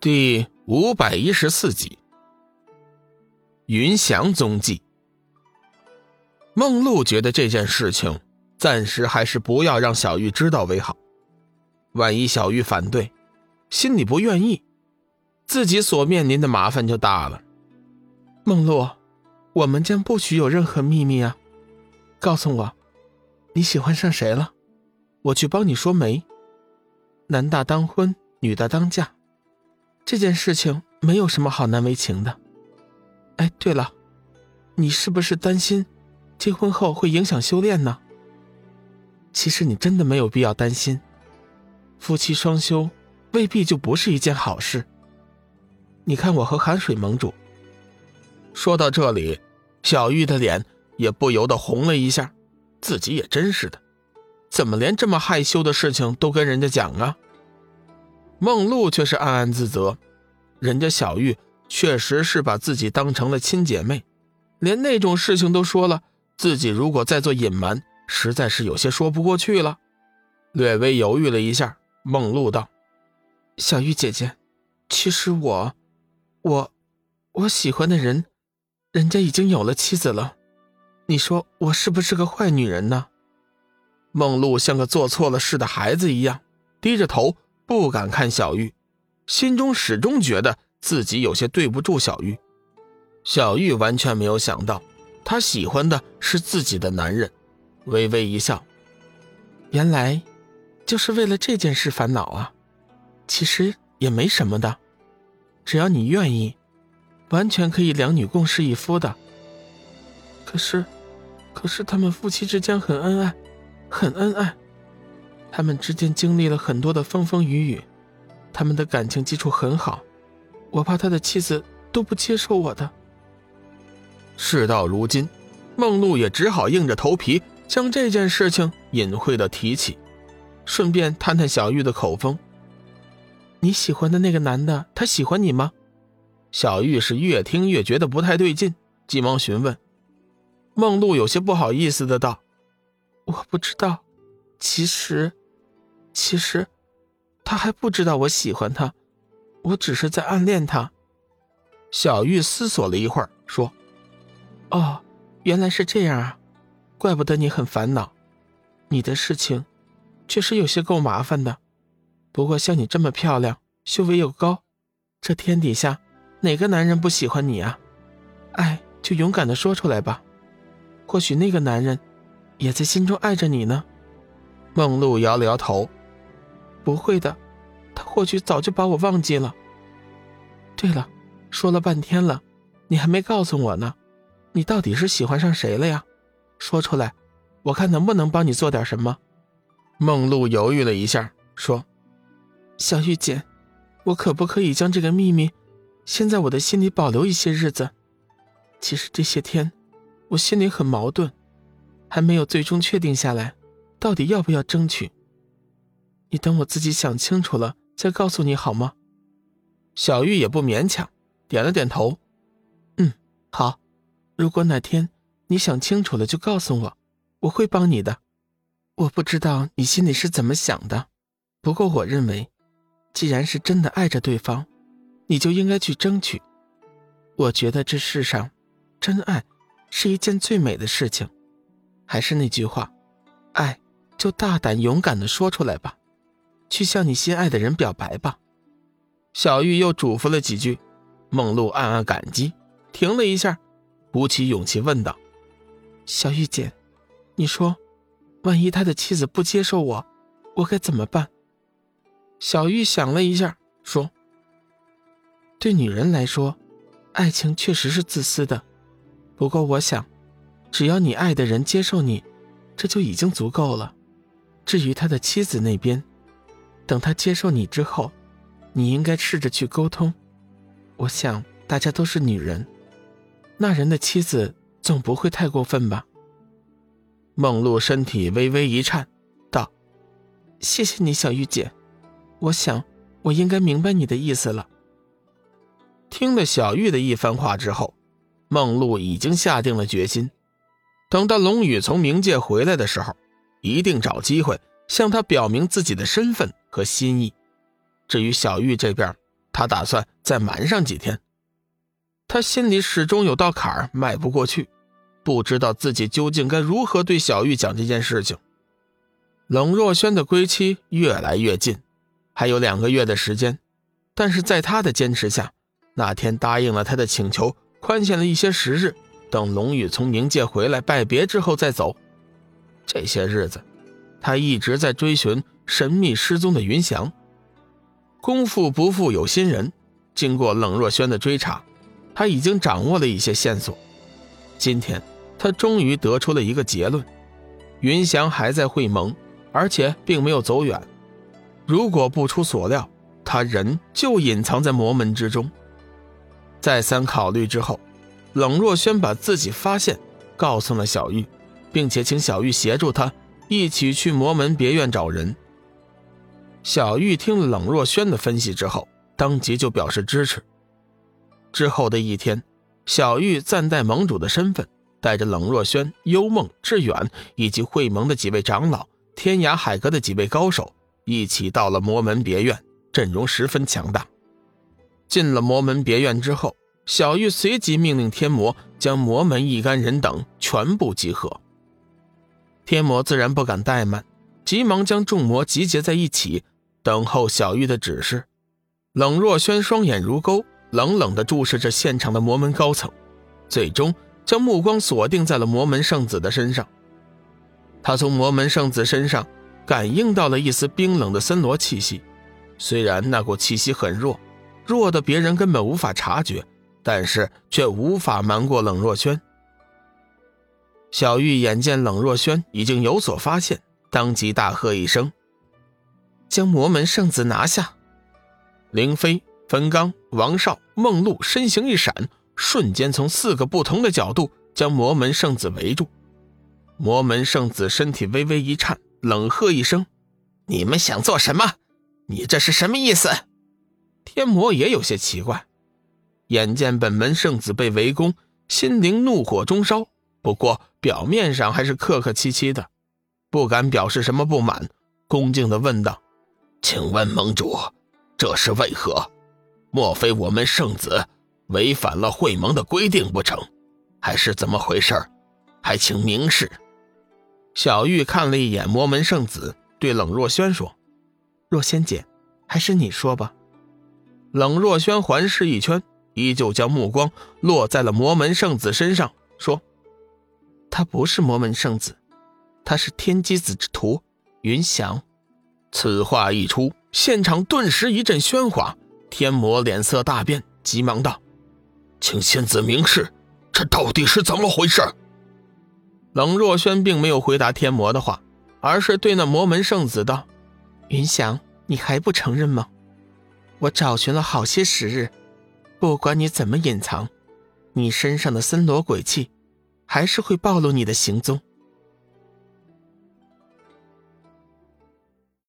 第五百一十四集，云翔踪迹。梦露觉得这件事情暂时还是不要让小玉知道为好，万一小玉反对，心里不愿意，自己所面临的麻烦就大了。梦露，我们将不许有任何秘密啊！告诉我，你喜欢上谁了？我去帮你说媒。男大当婚，女大当嫁。这件事情没有什么好难为情的。哎，对了，你是不是担心结婚后会影响修炼呢？其实你真的没有必要担心，夫妻双修未必就不是一件好事。你看我和寒水盟主。说到这里，小玉的脸也不由得红了一下，自己也真是的，怎么连这么害羞的事情都跟人家讲啊？梦露却是暗暗自责，人家小玉确实是把自己当成了亲姐妹，连那种事情都说了，自己如果再做隐瞒，实在是有些说不过去了。略微犹豫了一下，梦露道：“小玉姐姐，其实我，我，我喜欢的人，人家已经有了妻子了，你说我是不是个坏女人呢？”梦露像个做错了事的孩子一样，低着头。不敢看小玉，心中始终觉得自己有些对不住小玉。小玉完全没有想到，她喜欢的是自己的男人，微微一笑。原来，就是为了这件事烦恼啊。其实也没什么的，只要你愿意，完全可以两女共侍一夫的。可是，可是他们夫妻之间很恩爱，很恩爱。他们之间经历了很多的风风雨雨，他们的感情基础很好，我怕他的妻子都不接受我的。事到如今，梦露也只好硬着头皮将这件事情隐晦的提起，顺便探探小玉的口风。你喜欢的那个男的，他喜欢你吗？小玉是越听越觉得不太对劲，急忙询问。梦露有些不好意思的道：“我不知道，其实……”其实，他还不知道我喜欢他，我只是在暗恋他。小玉思索了一会儿，说：“哦，原来是这样啊，怪不得你很烦恼。你的事情确实有些够麻烦的。不过像你这么漂亮，修为又高，这天底下哪个男人不喜欢你啊？爱就勇敢的说出来吧，或许那个男人也在心中爱着你呢。”梦露摇了摇头。不会的，他或许早就把我忘记了。对了，说了半天了，你还没告诉我呢，你到底是喜欢上谁了呀？说出来，我看能不能帮你做点什么。梦露犹豫了一下，说：“小玉姐，我可不可以将这个秘密，先在我的心里保留一些日子？其实这些天，我心里很矛盾，还没有最终确定下来，到底要不要争取。”你等我自己想清楚了再告诉你好吗？小玉也不勉强，点了点头。嗯，好。如果哪天你想清楚了就告诉我，我会帮你的。我不知道你心里是怎么想的，不过我认为，既然是真的爱着对方，你就应该去争取。我觉得这世上，真爱是一件最美的事情。还是那句话，爱就大胆勇敢的说出来吧。去向你心爱的人表白吧，小玉又嘱咐了几句，梦露暗暗感激，停了一下，鼓起勇气问道：“小玉姐，你说，万一他的妻子不接受我，我该怎么办？”小玉想了一下，说：“对女人来说，爱情确实是自私的，不过我想，只要你爱的人接受你，这就已经足够了。至于他的妻子那边，”等他接受你之后，你应该试着去沟通。我想大家都是女人，那人的妻子总不会太过分吧？梦露身体微微一颤，道：“谢谢你，小玉姐。我想我应该明白你的意思了。”听了小玉的一番话之后，梦露已经下定了决心，等到龙宇从冥界回来的时候，一定找机会向他表明自己的身份。和心意，至于小玉这边，他打算再瞒上几天。他心里始终有道坎儿迈不过去，不知道自己究竟该如何对小玉讲这件事情。冷若萱的归期越来越近，还有两个月的时间，但是在他的坚持下，那天答应了他的请求，宽限了一些时日，等龙宇从冥界回来拜别之后再走。这些日子，他一直在追寻神秘失踪的云翔。功夫不负有心人，经过冷若萱的追查，他已经掌握了一些线索。今天，他终于得出了一个结论：云翔还在会盟。而且并没有走远，如果不出所料，他人就隐藏在魔门之中。再三考虑之后，冷若萱把自己发现告诉了小玉，并且请小玉协助他一起去魔门别院找人。小玉听了冷若轩的分析之后，当即就表示支持。之后的一天，小玉暂代盟主的身份，带着冷若轩、幽梦、志远以及会盟的几位长老。天涯海阁的几位高手一起到了魔门别院，阵容十分强大。进了魔门别院之后，小玉随即命令天魔将魔门一干人等全部集合。天魔自然不敢怠慢，急忙将众魔集结在一起，等候小玉的指示。冷若萱双眼如钩，冷冷地注视着现场的魔门高层，最终将目光锁定在了魔门圣子的身上。他从魔门圣子身上感应到了一丝冰冷的森罗气息，虽然那股气息很弱，弱的别人根本无法察觉，但是却无法瞒过冷若萱。小玉眼见冷若萱已经有所发现，当即大喝一声：“将魔门圣子拿下！”凌飞、冯刚、王少、梦露身形一闪，瞬间从四个不同的角度将魔门圣子围住。魔门圣子身体微微一颤，冷喝一声：“你们想做什么？你这是什么意思？”天魔也有些奇怪，眼见本门圣子被围攻，心灵怒火中烧，不过表面上还是客客气气的，不敢表示什么不满，恭敬地问道：“请问盟主，这是为何？莫非我们圣子违反了会盟的规定不成？还是怎么回事？还请明示。”小玉看了一眼魔门圣子，对冷若萱说：“若仙姐，还是你说吧。”冷若萱环视一圈，依旧将目光落在了魔门圣子身上，说：“他不是魔门圣子，他是天机子之徒云翔。”此话一出，现场顿时一阵喧哗。天魔脸色大变，急忙道：“请仙子明示，这到底是怎么回事？”冷若萱并没有回答天魔的话，而是对那魔门圣子道：“云翔，你还不承认吗？我找寻了好些时日，不管你怎么隐藏，你身上的森罗鬼气，还是会暴露你的行踪。